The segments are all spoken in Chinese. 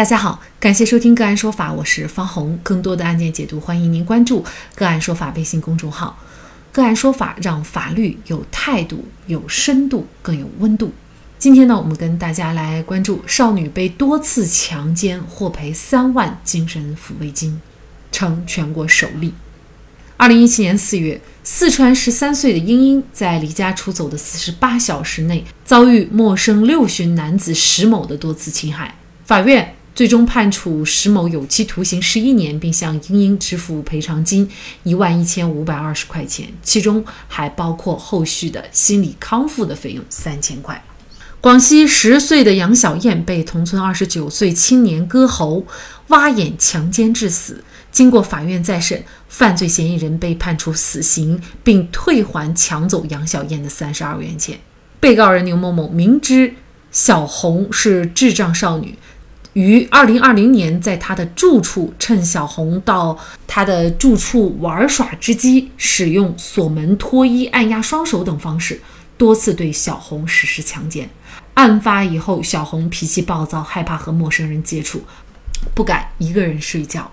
大家好，感谢收听个案说法，我是方红。更多的案件解读，欢迎您关注个案说法微信公众号。个案说法让法律有态度、有深度、更有温度。今天呢，我们跟大家来关注少女被多次强奸获赔三万精神抚慰金，成全国首例。二零一七年四月，四川十三岁的英英在离家出走的四十八小时内，遭遇陌生六旬男子石某的多次侵害。法院最终判处石某有期徒刑十一年，并向英英支付赔偿金一万一千五百二十块钱，其中还包括后续的心理康复的费用三千块。广西十岁的杨小燕被同村二十九岁青年割喉、挖眼、强奸致死。经过法院再审，犯罪嫌疑人被判处死刑，并退还抢走杨小燕的三十二元钱。被告人牛某某明知小红是智障少女，于二零二零年在他的住处趁小红到他的住处玩耍之机，使用锁门、脱衣、按压双手等方式，多次对小红实施强奸。案发以后，小红脾气暴躁，害怕和陌生人接触，不敢一个人睡觉。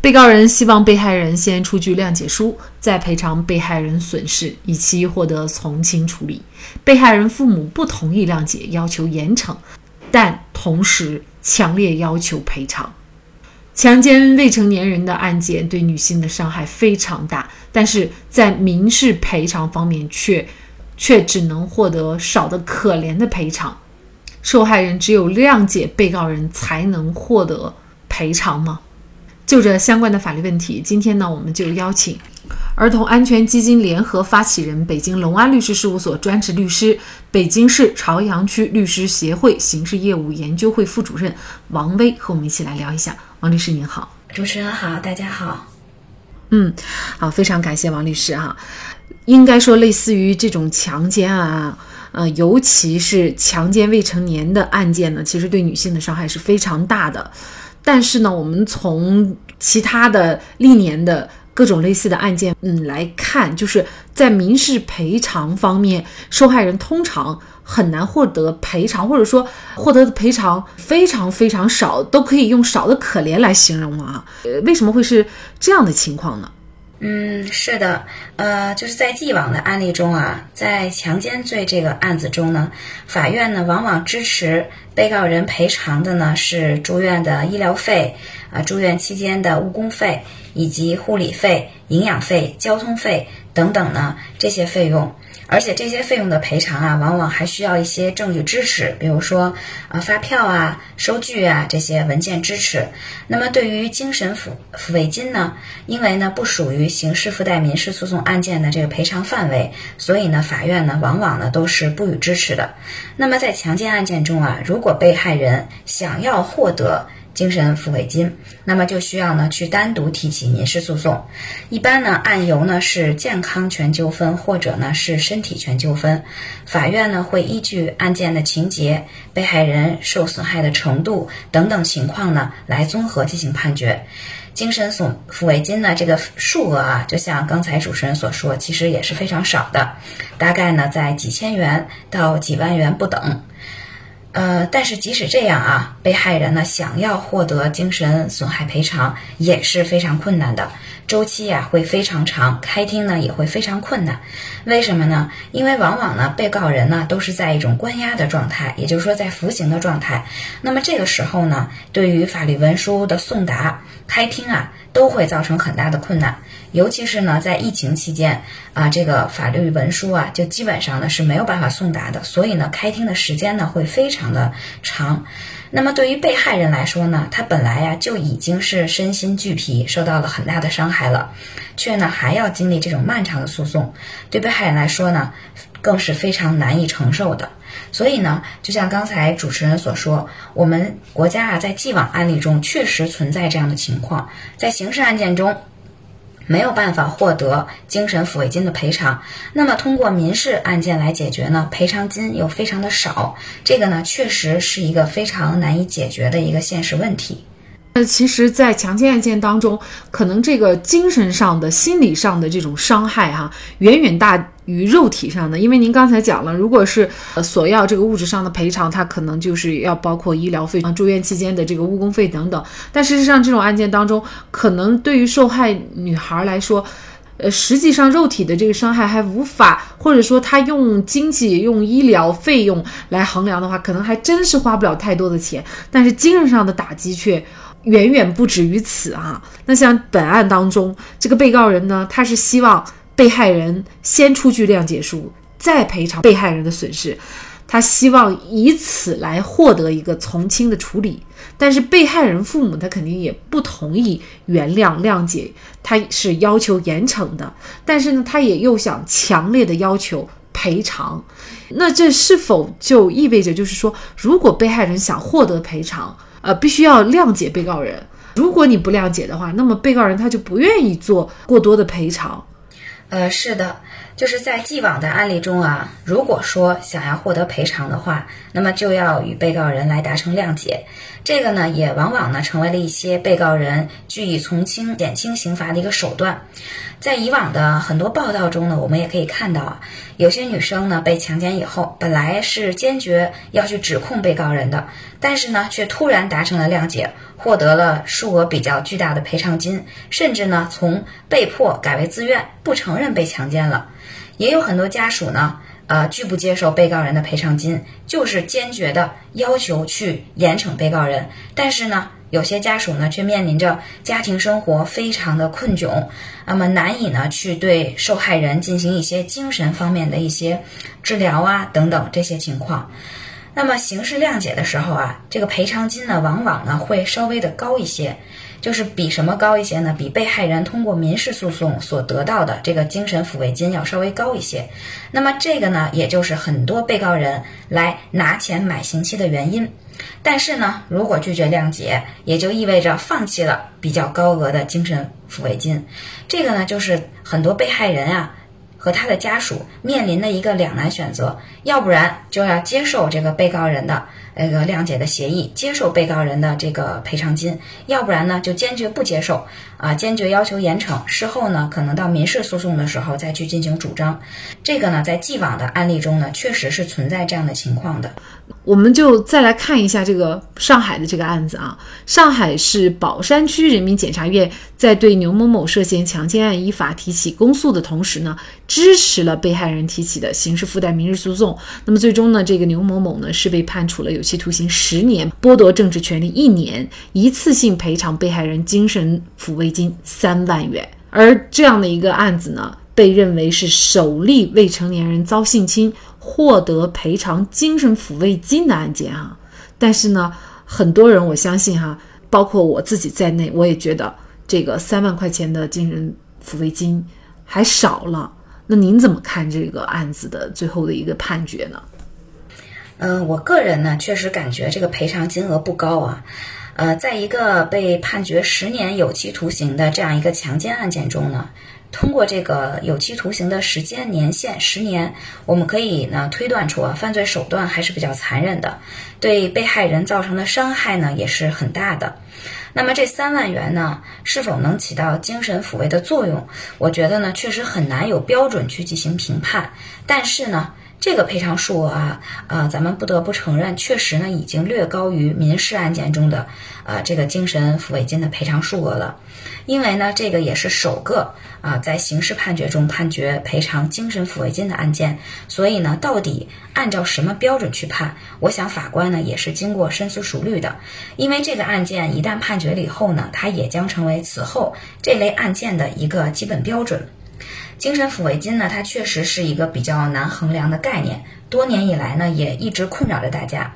被告人希望被害人先出具谅解书，再赔偿被害人损失，以期获得从轻处理。被害人父母不同意谅解，要求严惩，但同时强烈要求赔偿。强奸未成年人的案件对女性的伤害非常大，但是在民事赔偿方面却却只能获得少的可怜的赔偿。受害人只有谅解被告人才能获得赔偿吗？就着相关的法律问题，今天呢，我们就邀请儿童安全基金联合发起人、北京隆安律师事务所专职律师、北京市朝阳区律师协会刑事业务研究会副主任王威和我们一起来聊一下。王律师您好，主持人好，大家好。嗯，好，非常感谢王律师哈。应该说，类似于这种强奸啊，呃，尤其是强奸未成年的案件呢，其实对女性的伤害是非常大的。但是呢，我们从其他的历年的各种类似的案件，嗯来看，就是在民事赔偿方面，受害人通常很难获得赔偿，或者说获得的赔偿非常非常少，都可以用少的可怜来形容了啊。呃，为什么会是这样的情况呢？嗯，是的，呃，就是在既往的案例中啊，在强奸罪这个案子中呢，法院呢往往支持被告人赔偿的呢是住院的医疗费啊，住院期间的误工费以及护理费、营养费、交通费等等呢这些费用。而且这些费用的赔偿啊，往往还需要一些证据支持，比如说啊发票啊、收据啊这些文件支持。那么对于精神抚抚慰金呢，因为呢不属于刑事附带民事诉讼案件的这个赔偿范围，所以呢法院呢往往呢都是不予支持的。那么在强奸案件中啊，如果被害人想要获得，精神抚慰金，那么就需要呢去单独提起民事诉讼。一般呢案由呢是健康权纠纷或者呢是身体权纠纷，法院呢会依据案件的情节、被害人受损害的程度等等情况呢来综合进行判决。精神损抚慰金呢这个数额啊，就像刚才主持人所说，其实也是非常少的，大概呢在几千元到几万元不等。呃，但是即使这样啊，被害人呢想要获得精神损害赔偿也是非常困难的，周期呀会非常长，开庭呢也会非常困难。为什么呢？因为往往呢被告人呢都是在一种关押的状态，也就是说在服刑的状态。那么这个时候呢，对于法律文书的送达、开庭啊，都会造成很大的困难。尤其是呢，在疫情期间啊，这个法律文书啊，就基本上呢是没有办法送达的，所以呢，开庭的时间呢会非常的长。那么对于被害人来说呢，他本来呀就已经是身心俱疲，受到了很大的伤害了，却呢还要经历这种漫长的诉讼，对被害人来说呢，更是非常难以承受的。所以呢，就像刚才主持人所说，我们国家啊，在既往案例中确实存在这样的情况，在刑事案件中。没有办法获得精神抚慰金的赔偿，那么通过民事案件来解决呢？赔偿金又非常的少，这个呢确实是一个非常难以解决的一个现实问题。那，其实，在强奸案件当中，可能这个精神上的、心理上的这种伤害，哈，远远大于肉体上的。因为您刚才讲了，如果是呃索要这个物质上的赔偿，它可能就是要包括医疗费啊、住院期间的这个误工费等等。但事实上，这种案件当中，可能对于受害女孩来说，呃，实际上肉体的这个伤害还无法，或者说她用经济、用医疗费用来衡量的话，可能还真是花不了太多的钱。但是精神上的打击却。远远不止于此啊！那像本案当中，这个被告人呢，他是希望被害人先出具谅解书，再赔偿被害人的损失，他希望以此来获得一个从轻的处理。但是被害人父母他肯定也不同意原谅谅解，他是要求严惩的，但是呢，他也又想强烈的要求赔偿。那这是否就意味着，就是说，如果被害人想获得赔偿？呃，必须要谅解被告人。如果你不谅解的话，那么被告人他就不愿意做过多的赔偿。呃，是的，就是在既往的案例中啊，如果说想要获得赔偿的话，那么就要与被告人来达成谅解。这个呢，也往往呢成为了一些被告人据以从轻、减轻刑罚的一个手段。在以往的很多报道中呢，我们也可以看到啊，有些女生呢被强奸以后，本来是坚决要去指控被告人的，但是呢，却突然达成了谅解，获得了数额比较巨大的赔偿金，甚至呢从被迫改为自愿，不承认被强奸了。也有很多家属呢，呃，拒不接受被告人的赔偿金，就是坚决的要求去严惩被告人，但是呢。有些家属呢，却面临着家庭生活非常的困窘，那么难以呢去对受害人进行一些精神方面的一些治疗啊等等这些情况。那么刑事谅解的时候啊，这个赔偿金呢，往往呢会稍微的高一些，就是比什么高一些呢？比被害人通过民事诉讼所得到的这个精神抚慰金要稍微高一些。那么这个呢，也就是很多被告人来拿钱买刑期的原因。但是呢，如果拒绝谅解，也就意味着放弃了比较高额的精神抚慰金。这个呢，就是很多被害人啊和他的家属面临的一个两难选择：要不然就要接受这个被告人的。那个谅解的协议，接受被告人的这个赔偿金，要不然呢就坚决不接受啊，坚决要求严惩。事后呢，可能到民事诉讼的时候再去进行主张。这个呢，在既往的案例中呢，确实是存在这样的情况的。我们就再来看一下这个上海的这个案子啊，上海市宝山区人民检察院在对牛某某涉嫌强奸案依法提起公诉的同时呢，支持了被害人提起的刑事附带民事诉讼。那么最终呢，这个牛某某呢是被判处了有。有期徒刑十年，剥夺政治权利一年，一次性赔偿被害人精神抚慰金三万元。而这样的一个案子呢，被认为是首例未成年人遭性侵获得赔偿精神抚慰金的案件哈。但是呢，很多人我相信哈，包括我自己在内，我也觉得这个三万块钱的精神抚慰金还少了。那您怎么看这个案子的最后的一个判决呢？嗯，我个人呢，确实感觉这个赔偿金额不高啊。呃，在一个被判决十年有期徒刑的这样一个强奸案件中呢，通过这个有期徒刑的时间年限十年，我们可以呢推断出啊，犯罪手段还是比较残忍的，对被害人造成的伤害呢也是很大的。那么这三万元呢，是否能起到精神抚慰的作用？我觉得呢，确实很难有标准去进行评判。但是呢。这个赔偿数额啊，啊，咱们不得不承认，确实呢已经略高于民事案件中的啊这个精神抚慰金的赔偿数额了。因为呢，这个也是首个啊在刑事判决中判决赔偿精神抚慰金的案件，所以呢，到底按照什么标准去判？我想法官呢也是经过深思熟虑的。因为这个案件一旦判决了以后呢，它也将成为此后这类案件的一个基本标准。精神抚慰金呢，它确实是一个比较难衡量的概念，多年以来呢，也一直困扰着大家。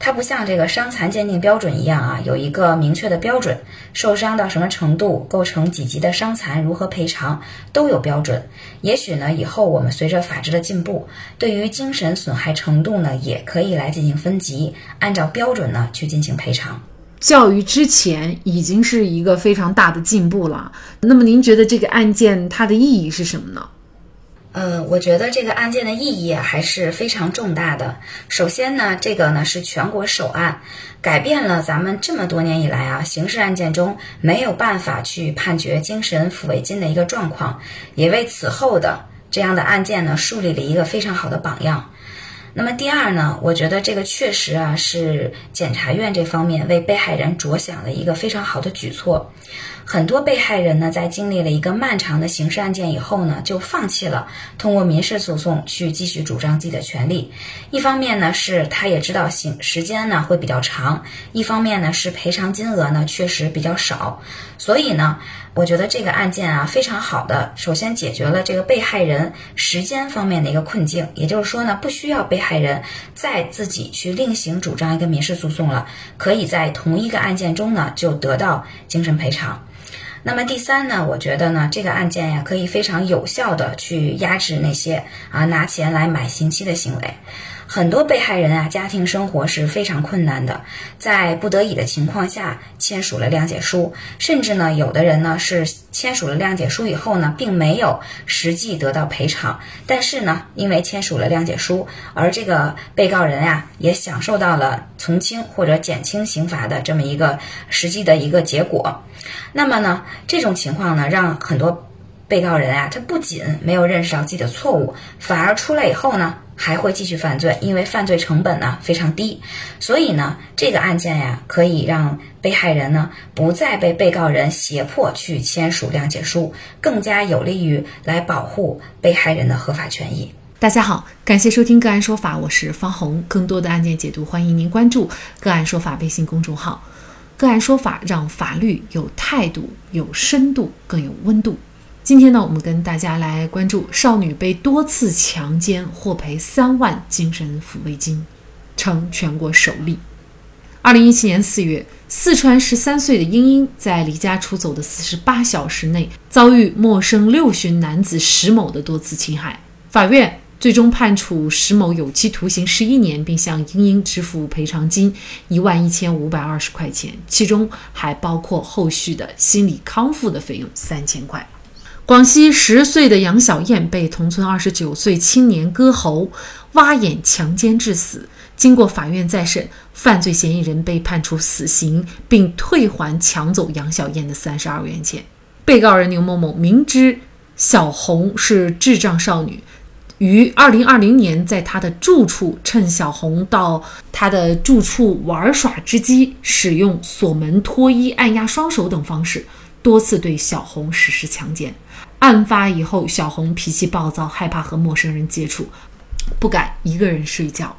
它不像这个伤残鉴定标准一样啊，有一个明确的标准，受伤到什么程度，构成几级的伤残，如何赔偿，都有标准。也许呢，以后我们随着法治的进步，对于精神损害程度呢，也可以来进行分级，按照标准呢去进行赔偿。教育之前已经是一个非常大的进步了。那么您觉得这个案件它的意义是什么呢？呃，我觉得这个案件的意义还是非常重大的。首先呢，这个呢是全国首案，改变了咱们这么多年以来啊刑事案件中没有办法去判决精神抚慰金的一个状况，也为此后的这样的案件呢树立了一个非常好的榜样。那么第二呢，我觉得这个确实啊是检察院这方面为被害人着想的一个非常好的举措。很多被害人呢，在经历了一个漫长的刑事案件以后呢，就放弃了通过民事诉讼去继续主张自己的权利。一方面呢，是他也知道刑时间呢会比较长；一方面呢，是赔偿金额呢确实比较少。所以呢，我觉得这个案件啊，非常好的，首先解决了这个被害人时间方面的一个困境。也就是说呢，不需要被害人再自己去另行主张一个民事诉讼了，可以在同一个案件中呢就得到精神赔偿。那么第三呢，我觉得呢，这个案件呀，可以非常有效的去压制那些啊拿钱来买刑期的行为。很多被害人啊，家庭生活是非常困难的，在不得已的情况下签署了谅解书，甚至呢，有的人呢是签署了谅解书以后呢，并没有实际得到赔偿，但是呢，因为签署了谅解书，而这个被告人呀，也享受到了从轻或者减轻刑罚的这么一个实际的一个结果。那么呢，这种情况呢，让很多被告人啊，他不仅没有认识到自己的错误，反而出来以后呢。还会继续犯罪，因为犯罪成本呢非常低，所以呢这个案件呀可以让被害人呢不再被被告人胁迫去签署谅解书，更加有利于来保护被害人的合法权益。大家好，感谢收听个案说法，我是方红。更多的案件解读，欢迎您关注个案说法微信公众号。个案说法让法律有态度、有深度、更有温度。今天呢，我们跟大家来关注少女被多次强奸获赔三万精神抚慰金，成全国首例。二零一七年四月，四川十三岁的英英在离家出走的四十八小时内，遭遇陌生六旬男子石某的多次侵害。法院最终判处石某有期徒刑十一年，并向英英支付赔偿金一万一千五百二十块钱，其中还包括后续的心理康复的费用三千块。广西十岁的杨小燕被同村二十九岁青年割喉、挖眼、强奸致死。经过法院再审，犯罪嫌疑人被判处死刑，并退还抢走杨小燕的三十二元钱。被告人牛某某明知小红是智障少女，于二零二零年在她的住处趁小红到她的住处玩耍之机，使用锁门、脱衣、按压双手等方式，多次对小红实施强奸。案发以后，小红脾气暴躁，害怕和陌生人接触，不敢一个人睡觉。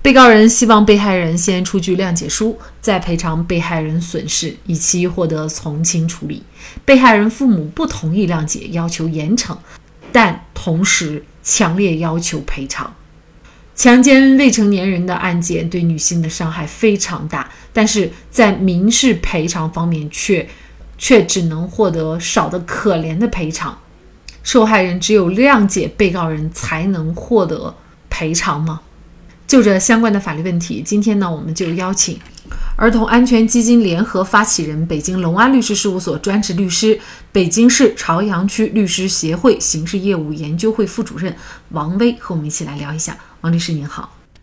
被告人希望被害人先出具谅解书，再赔偿被害人损失，以期获得从轻处理。被害人父母不同意谅解，要求严惩，但同时强烈要求赔偿。强奸未成年人的案件对女性的伤害非常大，但是在民事赔偿方面却。却只能获得少得可怜的赔偿，受害人只有谅解被告人才能获得赔偿吗？就这相关的法律问题，今天呢，我们就邀请儿童安全基金联合发起人、北京隆安律师事务所专职律师、北京市朝阳区律师协会刑事业务研究会副主任王威和我们一起来聊一下。王律师您好。